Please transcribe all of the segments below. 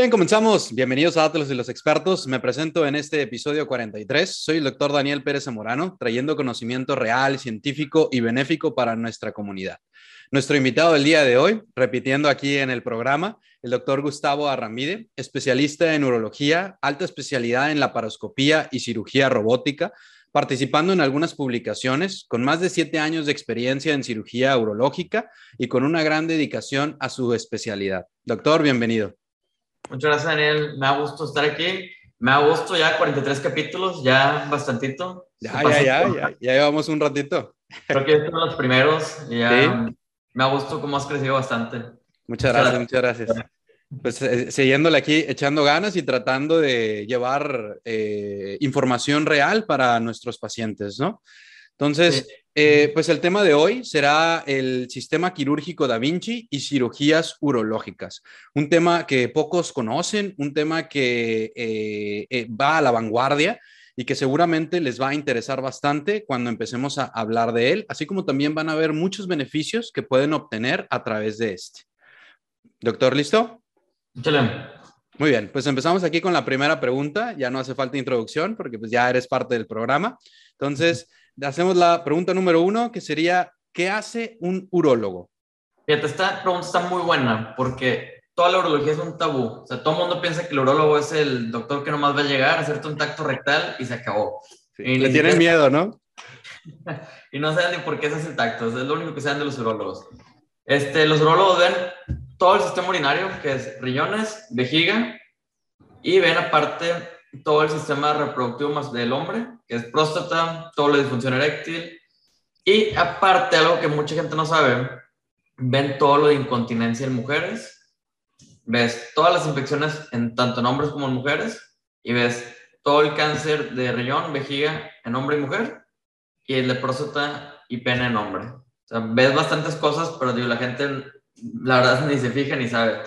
bien, comenzamos. Bienvenidos a Atlas y los Expertos. Me presento en este episodio 43. Soy el doctor Daniel Pérez Zamorano, trayendo conocimiento real, científico y benéfico para nuestra comunidad. Nuestro invitado del día de hoy, repitiendo aquí en el programa, el doctor Gustavo Arramide, especialista en urología, alta especialidad en laparoscopía y cirugía robótica, participando en algunas publicaciones, con más de siete años de experiencia en cirugía urológica y con una gran dedicación a su especialidad. Doctor, bienvenido. Muchas gracias, Daniel. Me ha gustado estar aquí. Me ha gustado ya 43 capítulos, ya bastantito. Ya, ya, ya, ya, ya, llevamos un ratito. Creo que estos son los primeros. Ya Me ha gustado cómo has crecido bastante. Muchas gracias, muchas gracias. Pues eh, siguiéndole aquí, echando ganas y tratando de llevar eh, información real para nuestros pacientes, ¿no? Entonces, eh, pues el tema de hoy será el sistema quirúrgico Da Vinci y cirugías urológicas. Un tema que pocos conocen, un tema que eh, eh, va a la vanguardia y que seguramente les va a interesar bastante cuando empecemos a hablar de él, así como también van a ver muchos beneficios que pueden obtener a través de este. Doctor, ¿listo? Muy bien, pues empezamos aquí con la primera pregunta. Ya no hace falta introducción porque pues ya eres parte del programa. Entonces, hacemos la pregunta número uno, que sería, ¿qué hace un urólogo? Fíjate, esta pregunta está muy buena porque toda la urología es un tabú. O sea, todo el mundo piensa que el urólogo es el doctor que nomás va a llegar a hacerte un tacto rectal y se acabó. y Le tienen miedo, ¿no? y no saben ni por qué se hace el tacto. Es lo único que saben de los urólogos. Este, los urólogos ven todo el sistema urinario, que es riñones, vejiga, y ven aparte todo el sistema reproductivo más del hombre, que es próstata, todo la disfunción eréctil. Y aparte, algo que mucha gente no sabe, ven todo lo de incontinencia en mujeres, ves todas las infecciones en tanto en hombres como en mujeres, y ves todo el cáncer de riñón, vejiga en hombre y mujer, y el de próstata y pene en hombre. O sea, ves bastantes cosas, pero la gente la verdad ni se fija ni sabe.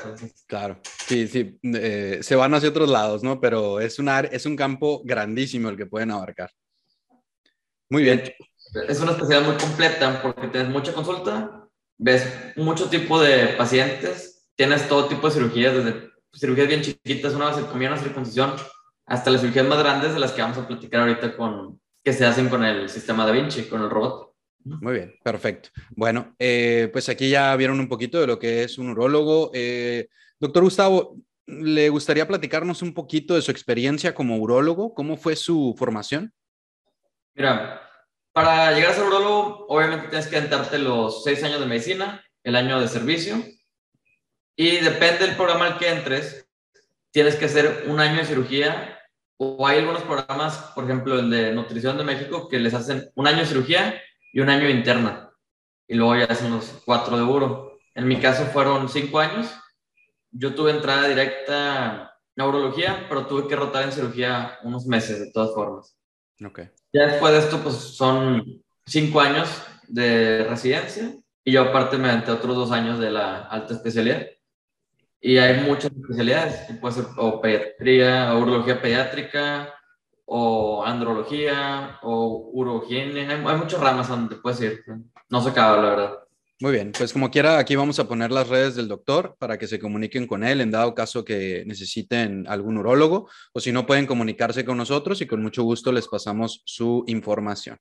Claro, sí, sí, eh, se van hacia otros lados, ¿no? Pero es, una, es un campo grandísimo el que pueden abarcar. Muy bien. Es una especialidad muy completa porque tienes mucha consulta, ves mucho tipo de pacientes, tienes todo tipo de cirugías, desde cirugías bien chiquitas, una vasectomía, una circuncisión, hasta las cirugías más grandes de las que vamos a platicar ahorita con, que se hacen con el sistema Da Vinci, con el robot. Muy bien, perfecto. Bueno, eh, pues aquí ya vieron un poquito de lo que es un urólogo. Eh, doctor Gustavo, ¿le gustaría platicarnos un poquito de su experiencia como urólogo? ¿Cómo fue su formación? Mira, para llegar a ser urólogo, obviamente tienes que entrarte los seis años de medicina, el año de servicio, y depende del programa al que entres, tienes que hacer un año de cirugía, o hay algunos programas, por ejemplo, el de Nutrición de México, que les hacen un año de cirugía y un año interna. Y luego ya hacen los cuatro de uro. En mi caso fueron cinco años. Yo tuve entrada directa a neurología, pero tuve que rotar en cirugía unos meses de todas formas. Okay. Ya después de esto, pues son cinco años de residencia y yo aparte me aventé otros dos años de la alta especialidad. Y hay muchas especialidades, puede ser o pediatría, o urología pediátrica, o andrología, o urogenia. Hay, muchas ramas donde puedes ir. No se acaba, la verdad. Muy bien, pues como quiera, aquí vamos a poner las redes del doctor para que se comuniquen con él en dado caso que necesiten algún urólogo o si no pueden comunicarse con nosotros y con mucho gusto les pasamos su información.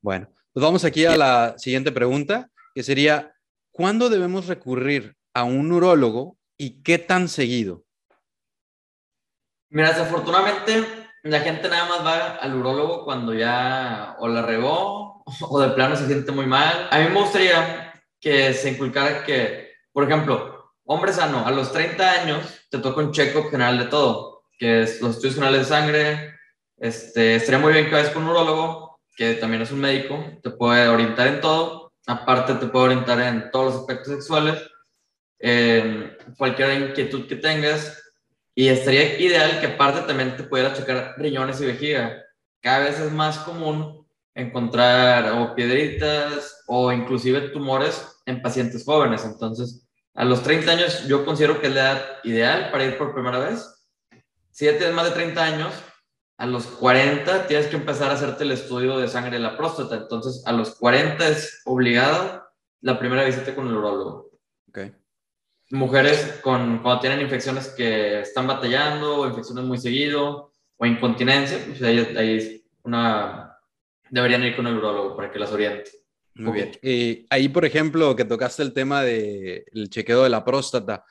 Bueno, pues vamos aquí a la siguiente pregunta, que sería, ¿cuándo debemos recurrir a un urólogo y qué tan seguido? Mira, desafortunadamente la gente nada más va al urólogo cuando ya o la regó o de plano se siente muy mal. A mí me gustaría que se inculcara que, por ejemplo, hombre sano, a los 30 años te toca un check-up general de todo, que es los estudios generales de sangre. Este, estaría muy bien que vayas con un urólogo, que también es un médico, te puede orientar en todo. Aparte, te puede orientar en todos los aspectos sexuales. cualquier inquietud que tengas, y estaría ideal que aparte también te pudiera checar riñones y vejiga. Cada vez es más común encontrar o piedritas o inclusive tumores en pacientes jóvenes. Entonces, a los 30 años yo considero que es la edad ideal para ir por primera vez. Si ya tienes más de 30 años, a los 40 tienes que empezar a hacerte el estudio de sangre de la próstata. Entonces, a los 40 es obligado la primera visita con el urólogo. Mujeres con, cuando tienen infecciones que están batallando, o infecciones muy seguido, o incontinencia, pues ahí, ahí una, deberían ir con el urologo para que las oriente. Muy bien. Y ahí, por ejemplo, que tocaste el tema del chequeo de la próstata,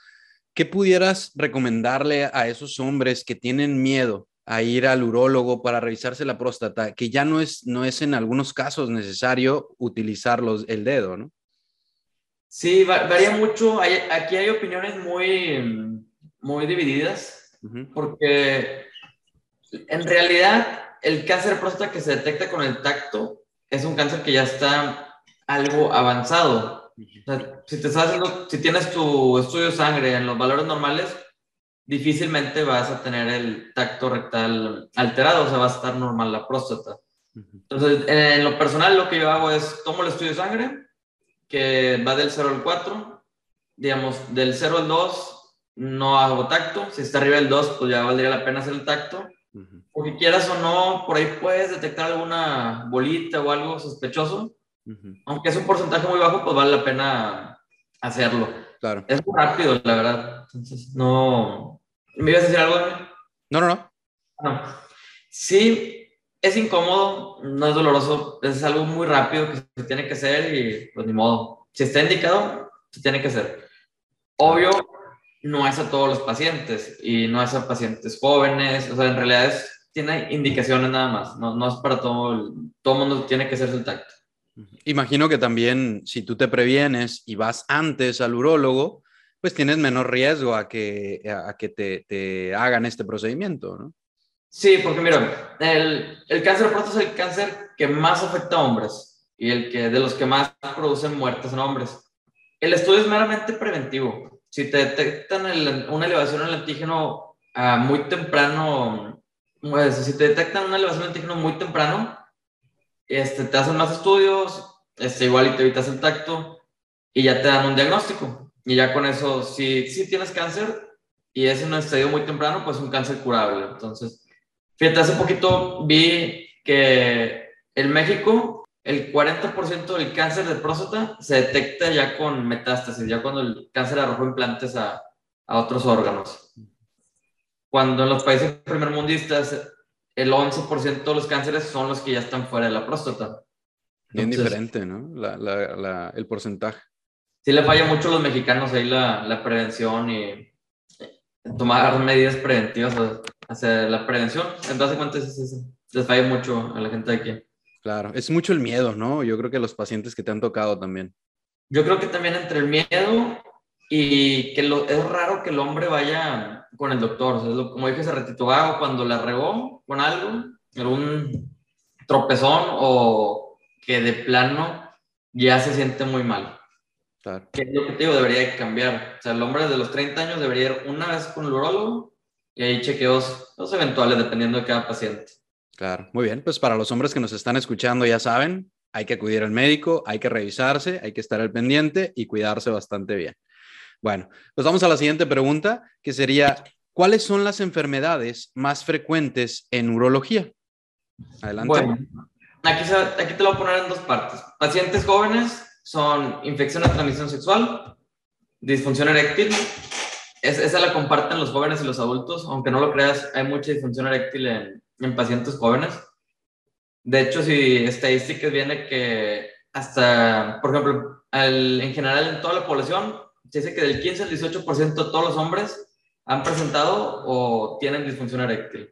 ¿qué pudieras recomendarle a esos hombres que tienen miedo a ir al urólogo para revisarse la próstata, que ya no es, no es en algunos casos necesario utilizar los, el dedo, ¿no? Sí, varía mucho. aquí hay opiniones muy, muy divididas, porque en realidad el cáncer de próstata que se detecta con el tacto es un cáncer que ya está algo avanzado. si te estás haciendo, si tienes tu estudio de sangre en los valores normales, difícilmente vas a tener el tacto rectal alterado, o sea, va a estar normal la próstata. Entonces, en lo personal, lo que yo hago es tomo el estudio de sangre, que va del 0 al 4, digamos, del 0 al 2 no hago tacto, si está arriba del 2, pues ya valdría la pena hacer el tacto. Porque quieras o no, por ahí puedes detectar alguna bolita o algo sospechoso. Aunque es un porcentaje muy bajo, pues vale la pena hacerlo. Claro. Es muy rápido, la verdad. Entonces, no. ¿Me ibas a decir algo? No, no, no. No. Sí, es incómodo, no es doloroso, es algo muy rápido que se tiene que hacer y pues ni modo. Si está indicado, se tiene que hacer. Obvio, no es a todos los pacientes y no es a pacientes jóvenes, o sea, en realidad tiene indicaciones nada más, no, es para todo, el, todo mundo tiene que hacerse el tacto. Imagino que también si tú te previenes y vas antes al urólogo, pues tienes menos riesgo a que, a que te, te hagan este procedimiento, ¿no? Sí, porque mira, el, el cáncer de próstata es el cáncer que más afecta a hombres y el que de los que más producen muertes en hombres. El estudio es meramente preventivo. Si te detectan una elevación en el antígeno uh, muy temprano, pues, si te detectan una elevación en el antígeno muy temprano, este, te hacen más estudios, este, igual y te evitas el tacto y ya te dan un diagnóstico. Y ya con eso, si, si tienes cáncer y es en un estadio muy temprano, pues un cáncer curable. Entonces, fíjate, hace poquito vi que en México el 40% del cáncer de próstata se detecta ya con metástasis, ya cuando el cáncer arrojó implantes a, a otros órganos. Cuando en los países primermundistas el 11% de los cánceres son los que ya están fuera de la próstata. Bien diferente, ¿no? La, la, el porcentaje. Sí le falla mucho a los mexicanos ahí la, la prevención y tomar medidas preventivas hacia la prevención. En base cuentas, es les falla mucho a la gente de aquí. Claro, es mucho el miedo, ¿no? Yo creo que los pacientes que te han tocado también. Yo creo que también entre el miedo y que lo, es raro que el hombre vaya con el doctor. O sea, como dije hace ratito, ah, cuando la regó con algo, algún tropezón o que de plano ya se siente muy mal. Claro. Que es lo que te digo, debería cambiar. O sea, el hombre de los 30 años debería ir una vez con el urólogo y hay chequeos los eventuales dependiendo de cada paciente. Claro, muy bien. Pues para los hombres que nos están escuchando ya saben, hay que acudir al médico, hay que revisarse, hay que estar al pendiente y cuidarse bastante bien. Bueno, pues vamos a la siguiente pregunta, que sería, ¿cuáles son las enfermedades más frecuentes en urología? Adelante. Bueno, aquí, aquí te lo voy a poner en dos partes. Pacientes jóvenes son infección de transmisión sexual, disfunción eréctil. Es, esa la comparten los jóvenes y los adultos, aunque no lo creas, hay mucha disfunción eréctil en, en pacientes jóvenes. De hecho, si estadísticas viene que hasta, por ejemplo, en general en toda la población, se dice que del 15 al 18% de todos los hombres han presentado o tienen disfunción eréctil.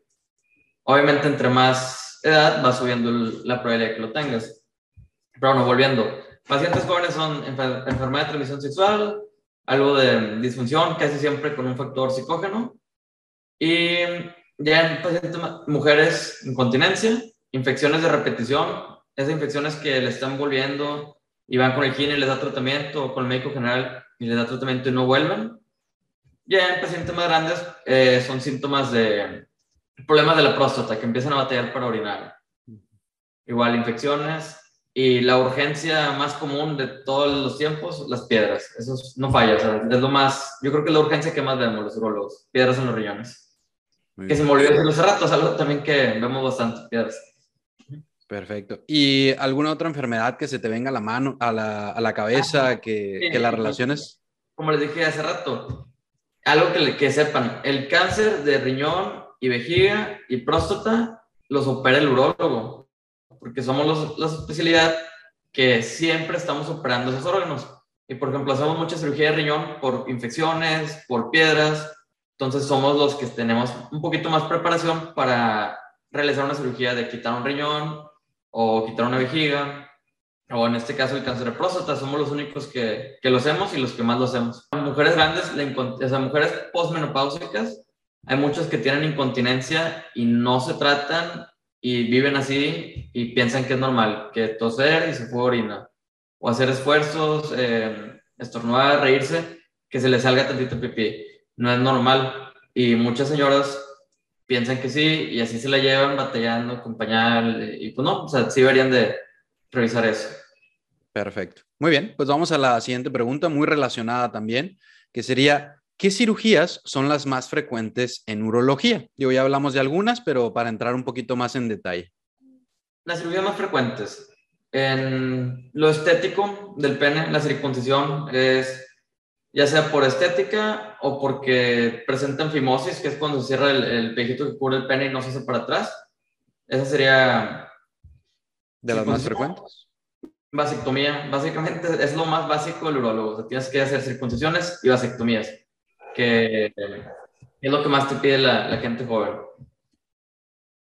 Obviamente, entre más edad va subiendo la probabilidad de que lo tengas. Pero bueno, volviendo. Pacientes jóvenes son enfermedad de transmisión sexual, algo de disfunción, casi siempre con un factor psicógeno. Y ya en pacientes mujeres, incontinencia, infecciones de repetición, esas infecciones que le están volviendo y van con el gine y les da tratamiento o con el médico general y les da tratamiento y no vuelven. Ya en pacientes más grandes eh, son síntomas de problemas de la próstata que empiezan a batallar para orinar. Igual infecciones y la urgencia más común de todos los tiempos, las piedras. Eso no falla, es lo más, yo creo que es la urgencia que más vemos los urologos, piedras en los riñones. que se me olvidó decirlo hace rato, es algo también que vemos bastante, piedras. Perfecto. ¿Y alguna otra enfermedad que se te venga a la mano, a la, a la cabeza, que, que, las relaciones? como les dije hace rato, algo que, que sepan, el cáncer de riñón y vejiga y próstata los opera el urólogo, porque somos los, la especialidad que siempre estamos operando esos órganos. Y por ejemplo, hacemos mucha cirugía de riñón por infecciones, por piedras, entonces somos los que tenemos un poquito más preparación para realizar una cirugía de quitar un riñón o quitar una vejiga, o en este caso el cáncer de próstata, somos los únicos que, que lo hacemos y los que más lo hacemos. Mujeres grandes, o sea, mujeres postmenopáusicas, hay muchas que tienen incontinencia y no se tratan y viven así y piensan que es normal, que toser y se fue orina, o hacer esfuerzos, eh, estornudar, reírse, que se les salga tantito pipí. No es normal. Y muchas señoras piensan que sí y así se la llevan batallando acompañar y pues no, o sea, sí deberían de revisar eso. Perfecto. Muy bien, pues vamos a la siguiente pregunta, muy relacionada también, que sería, ¿Qué cirugías son las más frecuentes en urología? Yo ya hablamos de algunas, pero para entrar un poquito más en detalle. Las cirugías más frecuentes. En lo estético del pene, la circuncisión es ya sea por estética o porque presentan fimosis, que es cuando se cierra el, el pejito que cubre el pene y no se hace para atrás. Esa sería... ¿De las más frecuentes? Vasectomía. Básicamente es lo más básico del urólogo. O sea, tienes que hacer circuncisiones y vasectomías que es lo que más te pide la, gente joven.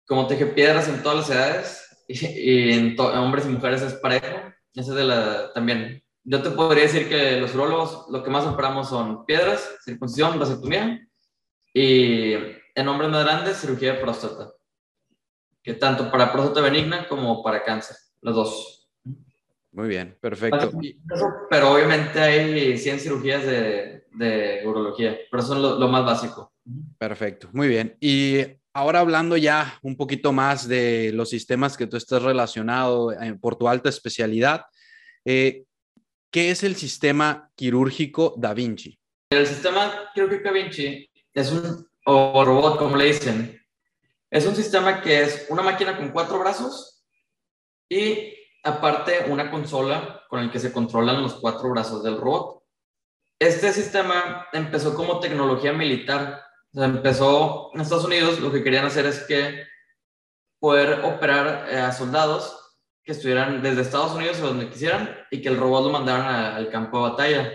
Como te dije, piedras en todas las edades y, en, hombres y mujeres es parejo. Esa es de la también. Yo te podría decir que los urólogos lo que más operamos son piedras, circuncisión, vasectomía y en hombres más grandes, cirugía de próstata. Que tanto para próstata benigna como para cáncer, los dos. Muy bien, perfecto. Pero obviamente hay 100 cirugías de, de urología, pero son lo, más básico. Perfecto, muy bien. Y ahora hablando ya un poquito más de los sistemas que tú estás relacionado eh, por tu alta especialidad, eh, ¿qué es el sistema quirúrgico Da Vinci? El sistema quirúrgico Da Vinci es un, o robot como le dicen, es un sistema que es una máquina con cuatro brazos y aparte una consola con el que se controlan los cuatro brazos del robot. Este sistema empezó como tecnología militar. empezó en Estados Unidos, lo que querían hacer es que poder operar eh, a soldados que estuvieran desde Estados Unidos o donde quisieran y que el robot lo mandaran al campo de batalla.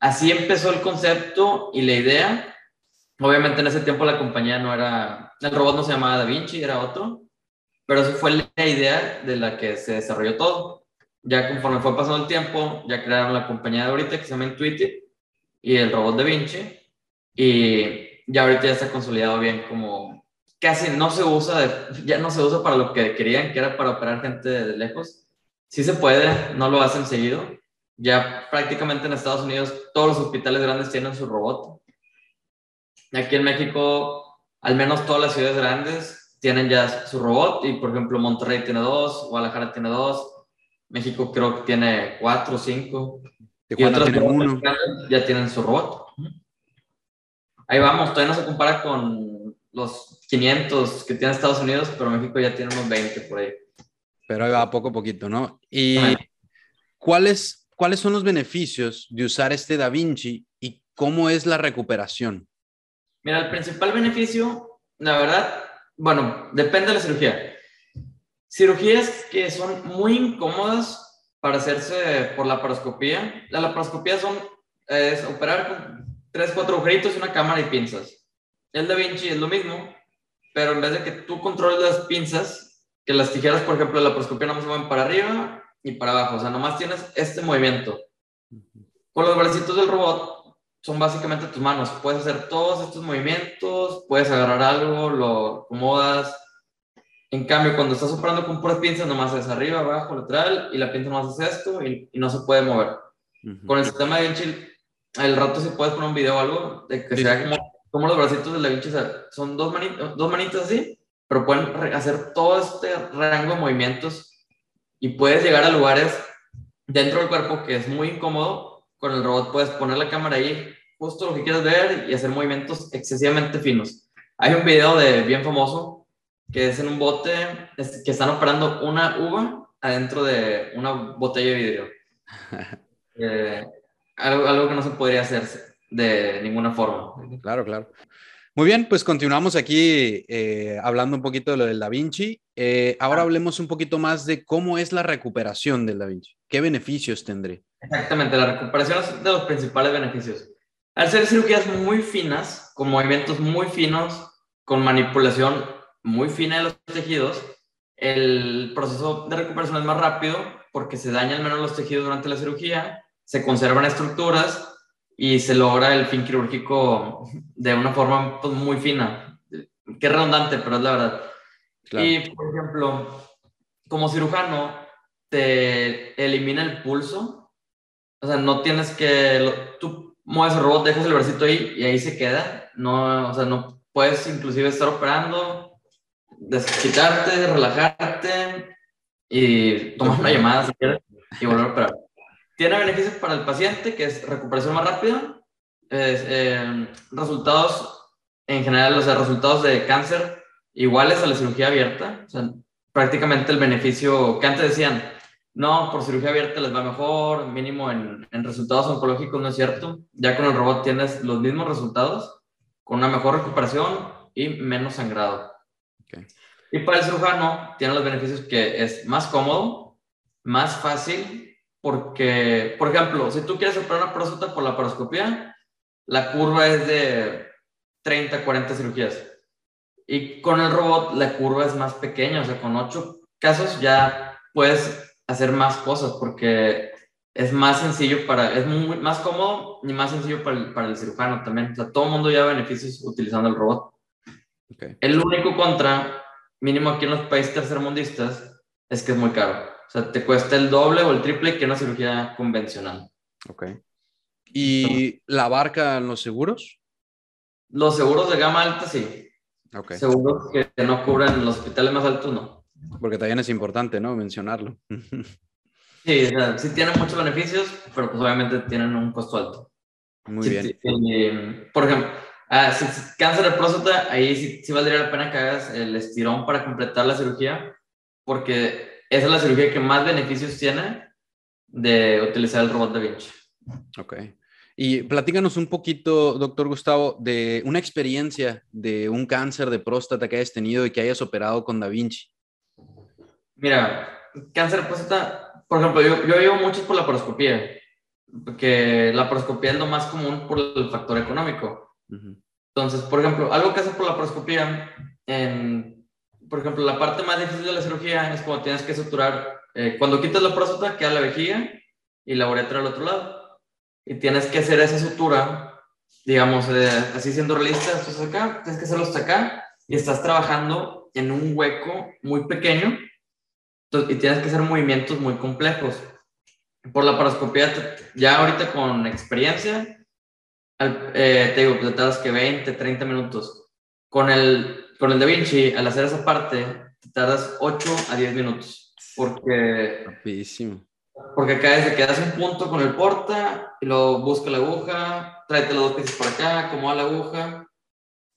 Así empezó el concepto y la idea. Obviamente en ese tiempo la compañía no era, el robot no se llamaba Da Vinci, era otro pero eso fue la idea de la que se desarrolló todo. Ya conforme fue pasando el tiempo, ya crearon la compañía de ahorita que se llama Intuitive y el robot de Vinci. Y ya ahorita ya está consolidado bien como casi no se usa, ya no se usa para lo que querían, que era para operar gente de lejos. Sí se puede, no lo hacen seguido. Ya prácticamente en Estados Unidos todos los hospitales grandes tienen su robot. Aquí en México, al menos todas las ciudades grandes tienen ya su robot y por ejemplo Monterrey tiene dos, Guadalajara tiene dos, México creo que tiene cuatro o cinco. Y otros tiene uno. ya tienen su robot. Ahí vamos, todavía no se compara con los 500 que tiene Estados Unidos, pero México ya tiene unos 20 por ahí. Pero ahí va poco a poquito, ¿no? ¿Y cuáles, cuáles son los beneficios de usar este Da Vinci y cómo es la recuperación? Mira, el principal beneficio, la verdad, bueno, depende de la cirugía. Cirugías que son muy incómodas para hacerse por la laparoscopía. La laparoscopía son, es operar con tres, cuatro agujeritos, una cámara y pinzas. El Da Vinci es lo mismo, pero en vez de que tú controles las pinzas, que las tijeras, por ejemplo, de la laparoscopía no se mueven para arriba y para abajo, o sea, nomás tienes este movimiento. Con los bracitos del robot son básicamente tus manos. Puedes hacer todos estos movimientos, puedes agarrar algo, lo acomodas. En cambio, cuando estás operando con puras pinzas, nomás es arriba, abajo, lateral, y la pinza nomás hace esto y, no se puede mover. Con el sistema de Vinci, al rato si puedes poner un video o algo, de que sea como, como, los bracitos de la Vinci, son dos, manitos, dos manitas así, pero pueden hacer todo este rango de movimientos y puedes llegar a lugares dentro del cuerpo que es muy incómodo. Con el robot puedes poner la cámara ahí, justo lo que quieres ver y hacer movimientos excesivamente finos. Hay un video de bien famoso que es en un bote que están operando una uva adentro de una botella de vidrio. Eh, algo, que no se podría hacer de ninguna forma. Claro, claro. Muy bien, pues continuamos aquí eh, hablando un poquito de lo del Da Vinci. Eh, ahora hablemos un poquito más de cómo es la recuperación del Da Vinci. ¿Qué beneficios tendré? Exactamente, la recuperación es de los principales beneficios. Al ser cirugías muy finas, con movimientos muy finos, con manipulación muy fina de los tejidos, el proceso de recuperación es más rápido porque se dañan menos los tejidos durante la cirugía, se conservan estructuras y se logra el fin quirúrgico de una forma pues, muy fina. Qué redundante, pero es la verdad. Y, por ejemplo, como cirujano, te elimina el pulso. O sea, no tienes que... Tú mueves el robot, dejas el bracito ahí y ahí se queda. No, o sea, no puedes inclusive estar operando, desquitarte, relajarte y tomar una llamada si quieres y volver a operar. Tiene beneficios para el paciente, que es recuperación más rápida, eh, resultados en general, o sea, resultados de cáncer iguales a la cirugía abierta. O sea, prácticamente el beneficio que antes decían, no, por cirugía abierta les va mejor, mínimo en, en resultados oncológicos, no es cierto. Ya con el robot tienes los mismos resultados, con una mejor recuperación y menos sangrado. Y para el cirujano tiene los beneficios que es más cómodo, más fácil, porque, por ejemplo, si tú quieres operar una próstata por la paroscopía, la curva es de 30, 40 cirugías. Y con el robot la curva es más pequeña, o sea, con 8 casos ya puedes hacer más cosas porque es más sencillo para, es muy, más cómodo y más sencillo para el, para el cirujano también. O sea, todo el mundo ya beneficios utilizando el robot. El único contra mínimo aquí en los países tercermundistas, es que es muy caro. O sea, te cuesta el doble o el triple que una cirugía convencional. Ok. ¿Y la barca en los seguros? Los seguros de gama alta, sí. Ok. Seguros que no cubran los hospitales más altos, no. Porque también es importante, ¿no? Mencionarlo. sí, o sea, sí tienen muchos beneficios, pero pues obviamente tienen un costo alto. Muy bien. Eh, por ejemplo, Ah, si, cáncer de próstata, ahí sí, sí, valdría la pena que hagas el estirón para completar la cirugía, porque esa es la cirugía que más beneficios tiene de utilizar el robot Da Vinci. Ok. Y platícanos un poquito, doctor Gustavo, de una experiencia de un cáncer de próstata que hayas tenido y que hayas operado con Da Vinci. Mira, cáncer de próstata, por ejemplo, yo, yo llevo muchos por la paroscopía, porque la paroscopía es lo más común por el factor económico. Entonces, por ejemplo, algo que hace por la paroscopía, en, por ejemplo, la parte más difícil de la cirugía es cuando tienes que suturar, eh, cuando quitas la próstata, queda la vejiga y la uretra al otro lado. Y tienes que hacer esa sutura, digamos, eh, así siendo realista, esto es acá, tienes que hacerlo hasta acá y estás trabajando en un hueco muy pequeño y tienes que hacer movimientos muy complejos. Por la paroscopía, ya ahorita con experiencia, eh, te digo, pues tardas que 20, 30 minutos. Con el, con el Da Vinci, al hacer esa parte, te tardas 8 a 10 minutos. Porque. Rapidísimo. Porque acá es de que das un punto con el porta y luego busca la aguja, tráete los dos piezas por acá, acomoda la aguja.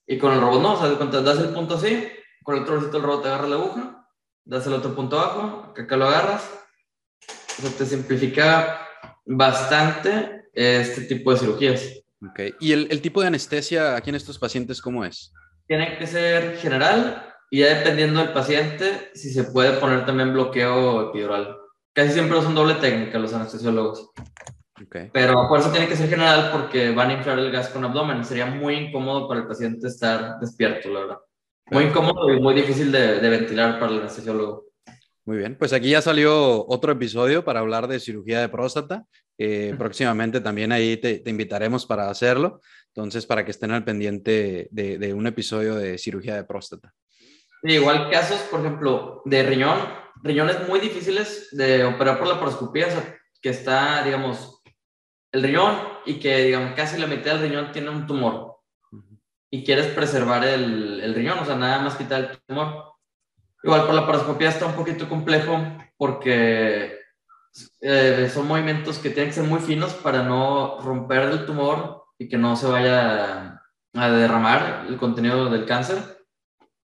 Y con el robot no, o sea, cuando das el punto así, con el otro el robot te agarra la aguja, das el otro punto abajo, acá lo agarras. Eso te simplifica bastante este tipo de cirugías. Okay. ¿Y el, tipo de anestesia aquí en estos pacientes cómo es? Tiene que ser general y ya dependiendo del paciente, si se puede poner también bloqueo epidural. Casi siempre son doble técnica los anestesiólogos. Okay. Pero por eso tiene que ser general porque van a inflar el gas con abdomen. Sería muy incómodo para el paciente estar despierto, la verdad. Muy incómodo y muy difícil de, de ventilar para el anestesiólogo. Muy bien, pues aquí ya salió otro episodio para hablar de cirugía de próstata. próximamente también ahí te, invitaremos para hacerlo. Entonces, para que estén al pendiente de, un episodio de cirugía de próstata. igual casos, por ejemplo, de riñón, riñones muy difíciles de operar por la paroscopía, o sea, que está, digamos, el riñón y que, digamos, casi la mitad del riñón tiene un tumor. Y quieres preservar el, el riñón, o sea, nada más quitar el tumor Igual por la paroscopía está un poquito complejo porque eh, son movimientos que tienen que ser muy finos para no romper el tumor y que no se vaya a derramar el contenido del cáncer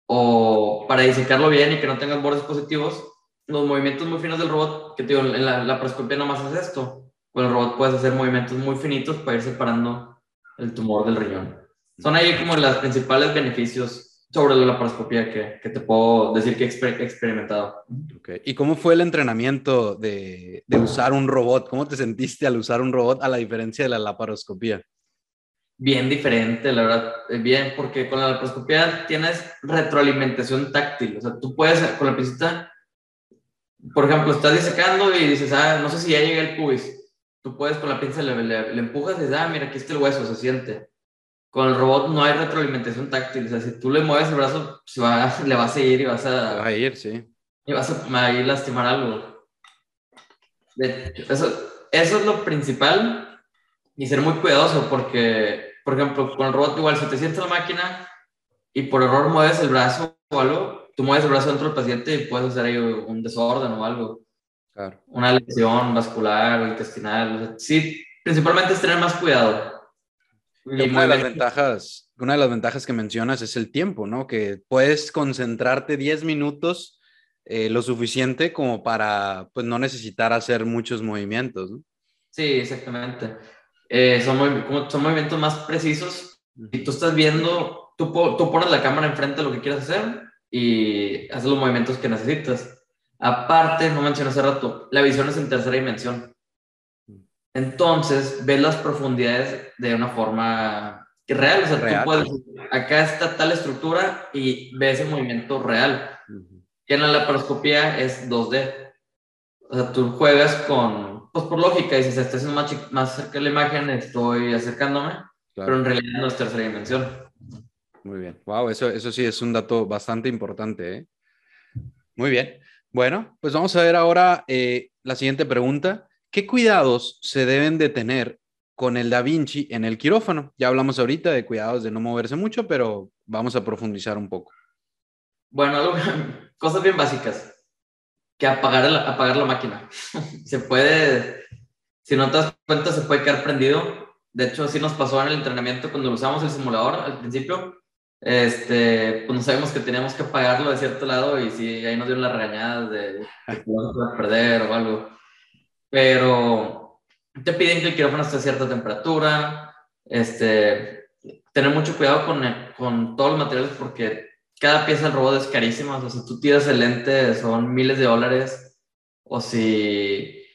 o para disecarlo bien y que no tengan bordes positivos. Los movimientos muy finos del robot, que digo, en la, la paroscopía nomás hace esto. con el robot puedes hacer movimientos muy finitos para ir separando el tumor del riñón. Son ahí como los principales beneficios sobre la laparoscopía que, que te puedo decir que he experimentado. Okay. ¿Y cómo fue el entrenamiento de, de, usar un robot? ¿Cómo te sentiste al usar un robot a la diferencia de la laparoscopía? Bien diferente, la verdad, eh, bien, porque con la laparoscopía tienes retroalimentación táctil, o sea, tú puedes con la pincita, por ejemplo, estás disecando y dices, ah, no sé si ya llega el pubis, tú puedes con la pinza le, le, empujas y dices, ah, mira, aquí está el hueso, se siente. Con el robot no hay retroalimentación táctil, o sea, si tú le mueves el brazo, se va, le va a seguir y vas a... Va a ir, sí. Y vas a, a ir lastimar algo. Eso, eso es lo principal y ser muy cuidadoso porque, por ejemplo, con el robot igual, si te sientes la máquina y por error mueves el brazo o algo, tú mueves el brazo dentro del paciente y puedes hacer ahí un desorden o algo. Una lesión vascular o intestinal. sí, principalmente es tener más cuidado. Y una de las ventajas, una de las ventajas que mencionas es el tiempo, ¿no? Que puedes concentrarte 10 minutos eh, lo suficiente como para, pues, no necesitar hacer muchos movimientos, ¿no? Sí, exactamente. Eh, son, son movimientos más precisos. Y tú estás viendo, tú, tú pones la cámara enfrente de lo que quieres hacer y haces los movimientos que necesitas. Aparte, no mencioné hace rato, la visión es en tercera dimensión. Entonces, ves las profundidades de una forma real. O sea, tú puedes, acá está tal estructura y ves el movimiento real. Que en la laparoscopía es 2D. O sea, tú juegas con, pues por lógica, dices, estoy haciendo más, más cerca de la imagen, estoy acercándome, pero en realidad no es tercera dimensión. Muy bien. Wow, eso, eso sí es un dato bastante importante. ¿eh? Muy bien. Bueno, pues vamos a ver ahora eh, la siguiente pregunta. ¿Qué cuidados se deben de tener con el Da Vinci en el quirófano? Ya hablamos ahorita de cuidados de no moverse mucho, pero vamos a profundizar un poco. Bueno, cosas bien básicas. Que apagar apagar la máquina. se puede, si no te das cuenta, se puede quedar prendido. De hecho, sí nos pasó en el entrenamiento cuando usamos el simulador al principio este, pues no sabemos que teníamos que pagarlo de cierto lado y sí, ahí nos dieron las regañadas de que a perder o algo. Pero te piden que el quirófano esté a cierta temperatura, este, tener mucho cuidado con, con todos los materiales porque cada pieza del robot es carísima. O sea, si tú tiras el lente son miles de dólares o si,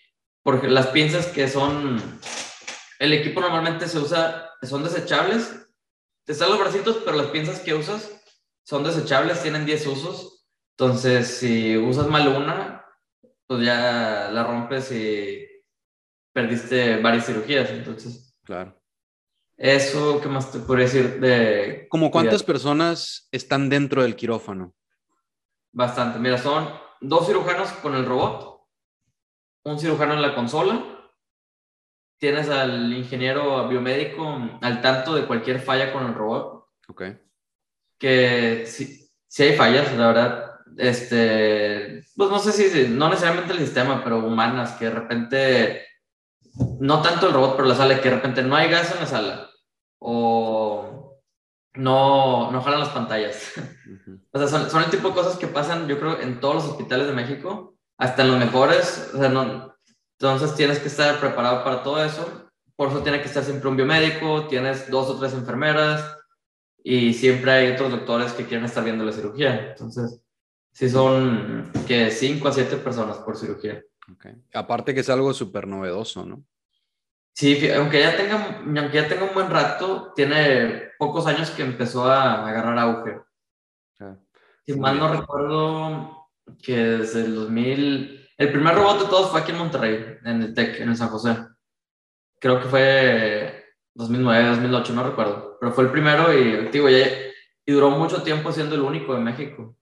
porque las pinzas que son, el equipo normalmente se usa, son desechables te salen los bracitos, pero las pinzas que usas son desechables, tienen 10 usos. Entonces, si usas mal una, pues ya la rompes y perdiste varias cirugías. Entonces, claro. Eso, ¿qué más te podría decir de... ¿Como cuántas personas están dentro del quirófano? Bastante. Mira, son dos cirujanos con el robot, un cirujano en la consola tienes al ingeniero biomédico al tanto de cualquier falla con el robot. Ok. Que si, si hay fallas, la verdad, este, pues no sé si, no necesariamente el sistema, pero humanas, que de repente, no tanto el robot, pero la sala, que de repente no hay gas en la sala, o no, no jalan las pantallas. o sea, son, son, el tipo de cosas que pasan, yo creo, en todos los hospitales de México, hasta en los mejores, o sea, no, entonces tienes que estar preparado para todo eso. Por eso tiene que estar siempre un biomédico, tienes dos o tres enfermeras y siempre hay otros doctores que quieren estar viendo la cirugía. Entonces, sí son que cinco a siete personas por cirugía. Okay. Aparte que es algo súper novedoso, ¿no? Sí, aunque ya, tenga, aunque ya tenga un buen rato, tiene pocos años que empezó a agarrar auge. Si mal no recuerdo que desde el 2000 el primer robot de todos fue aquí en Monterrey, en el TEC, en el San José. Creo que fue 2009, 2008, no recuerdo. Pero fue el primero y, digo, y duró mucho tiempo siendo el único en México.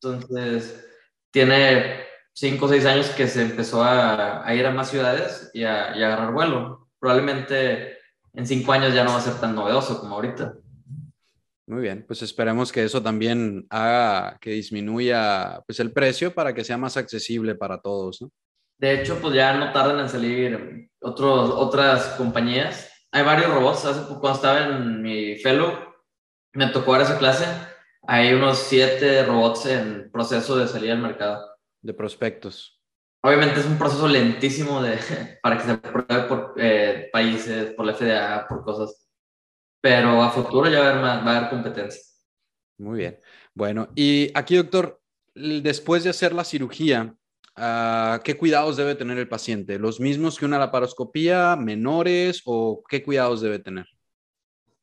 Entonces, tiene 5 o 6 años que se empezó a, ir a más ciudades y a, y a agarrar vuelo. Probablemente en 5 años ya no va a ser tan novedoso como ahorita. Muy bien, pues esperemos que eso también haga que disminuya pues, el precio para que sea más accesible para todos, ¿no? De hecho, pues ya no tardan en salir otros, otras compañías. Hay varios robots. Hace poco, cuando estaba en mi fellow, me tocó dar esa clase. Hay unos siete robots en proceso de salir al mercado. De prospectos. obviamente es un proceso lentísimo de, para que se apruebe por eh, países, por la FDA, por cosas, pero a futuro ya va a haber, va a haber competencia. Muy bien. Bueno, y aquí, doctor, después de hacer la cirugía, ah, ¿qué cuidados debe tener el paciente? ¿Los mismos que una laparoscopía, menores o qué cuidados debe tener?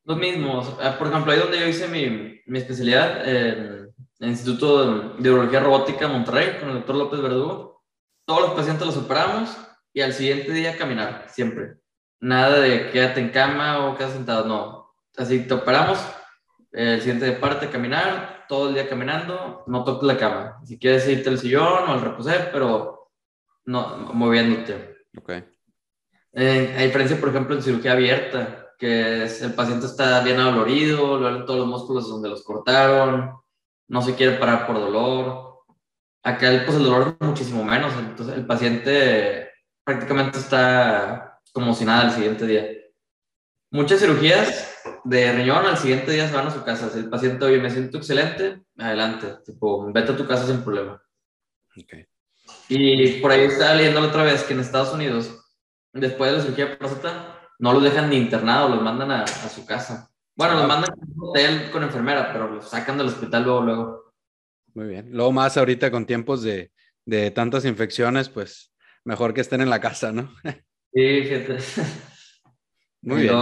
Los mismos. Ah, por ejemplo, ahí donde yo hice mi, mi especialidad, en el Instituto de Urología Robótica Monterrey, con el doctor López Verdugo, todos los pacientes los operamos y al siguiente día caminar, siempre. Nada de quédate en cama o quédate sentado, no. Así te operamos, el siguiente parte caminar, todo el día caminando, no toques la cama. Si quieres irte al sillón o al reposer, pero no moviéndote. Ok. Eh, a diferencia, por ejemplo, en cirugía abierta, que el paciente está bien adolorido, le todos los músculos donde los cortaron, no se quiere parar por dolor. Acá el, pues el dolor es muchísimo menos, entonces el paciente prácticamente está como si nada el siguiente día. Muchas cirugías de riñón al siguiente día se van a su casa. Si el paciente, oye, me siento excelente, adelante, tipo, vete a tu casa sin problema. Okay. Y por ahí estaba leyendo otra vez que en Estados Unidos, después de la cirugía de próstata, no los dejan ni internado, los mandan a, su casa. Bueno, los mandan a un hotel con enfermera, pero los sacan del hospital luego, luego. Muy bien. Luego más ahorita con tiempos de, de tantas infecciones, pues mejor que estén en la casa, ¿no? Sí, fíjate. Muy bien.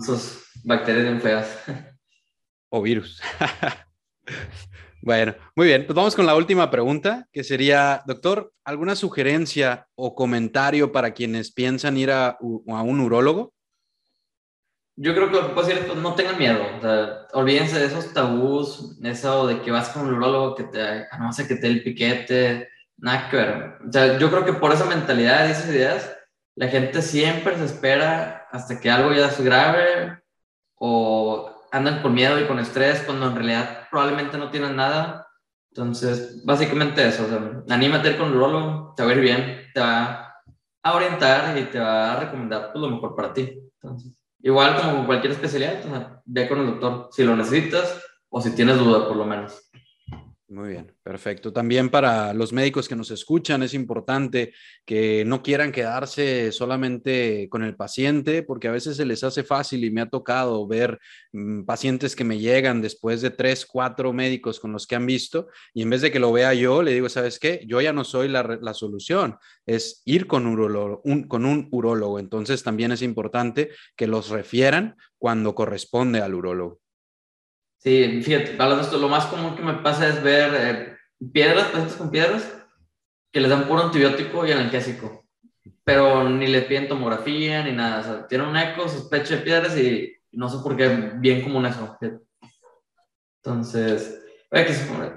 esos bacterias bien feas. O virus. Bueno, muy bien. Pues vamos con la última pregunta, que sería, doctor, ¿alguna sugerencia o comentario para quienes piensan ir a, un urólogo? Yo creo que lo que puedo decir es, no tengan miedo. O sea, olvídense de esos tabús, eso de que vas con un urólogo que te, no sé, que te dé el piquete, nada que ver. O sea, yo creo que por esa mentalidad y esas ideas, la gente siempre se espera hasta que algo ya es grave o andan con miedo y con estrés cuando en realidad probablemente no tienen nada. Entonces, básicamente eso, o sea, anímate con el urologo, te va a ir bien, te va a orientar y te va a recomendar pues, lo mejor para ti. Entonces, igual como con cualquier especialidad, ve con el doctor si lo necesitas o si tienes duda por lo menos. Muy bien, perfecto. También para los médicos que nos escuchan es importante que no quieran quedarse solamente con el paciente, porque a veces se les hace fácil y me ha tocado ver mm, pacientes que me llegan después de tres, cuatro médicos con los que han visto y en vez de que lo vea yo, le digo, ¿sabes qué? Yo ya no soy la, solución, es ir con un, con un urólogo. Entonces también es importante que los refieran cuando corresponde al urólogo. Sí, fíjate, hablando de esto, lo más común que me pasa es ver eh, piedras, pacientes con piedras, que les dan puro antibiótico y analgésico, pero ni le piden tomografía ni nada. O sea, tienen un eco, sospecha de piedras y no sé por qué, bien común eso. Entonces,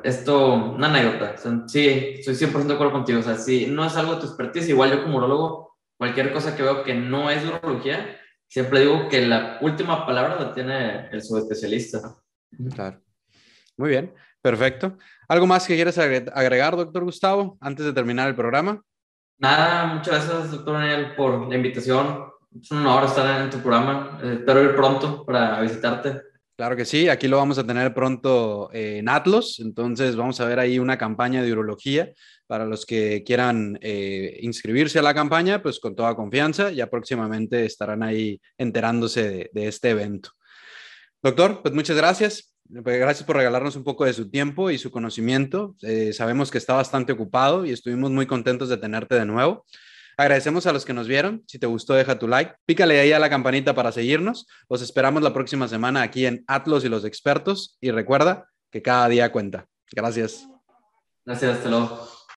esto, una anécdota. sí, estoy 100% de acuerdo contigo. O sea, si no es algo de tu expertise, igual yo como urologo, cualquier cosa que veo que no es urología, siempre digo que la última palabra la tiene el subespecialista. Claro. Muy bien, perfecto. ¿Algo más que quieras agregar, doctor Gustavo, antes de terminar el programa? Nada, muchas gracias, doctor Daniel, por la invitación. Es un honor estar en tu programa. Eh, espero ir pronto para visitarte. Claro que sí, aquí lo vamos a tener pronto en Atlas, entonces vamos a ver ahí una campaña de urología para los que quieran eh, inscribirse a la campaña, pues con toda confianza, ya próximamente estarán ahí enterándose de este evento. Doctor, pues muchas gracias. Pues, gracias por regalarnos un poco de su tiempo y su conocimiento. Eh, sabemos que está bastante ocupado y estuvimos muy contentos de tenerte de nuevo. Agradecemos a los que nos vieron. Si te gustó, deja tu like. Pícale ahí a la campanita para seguirnos. Los esperamos la próxima semana aquí en Atlos y los expertos. Y recuerda que cada día cuenta. Gracias. Gracias, hasta luego.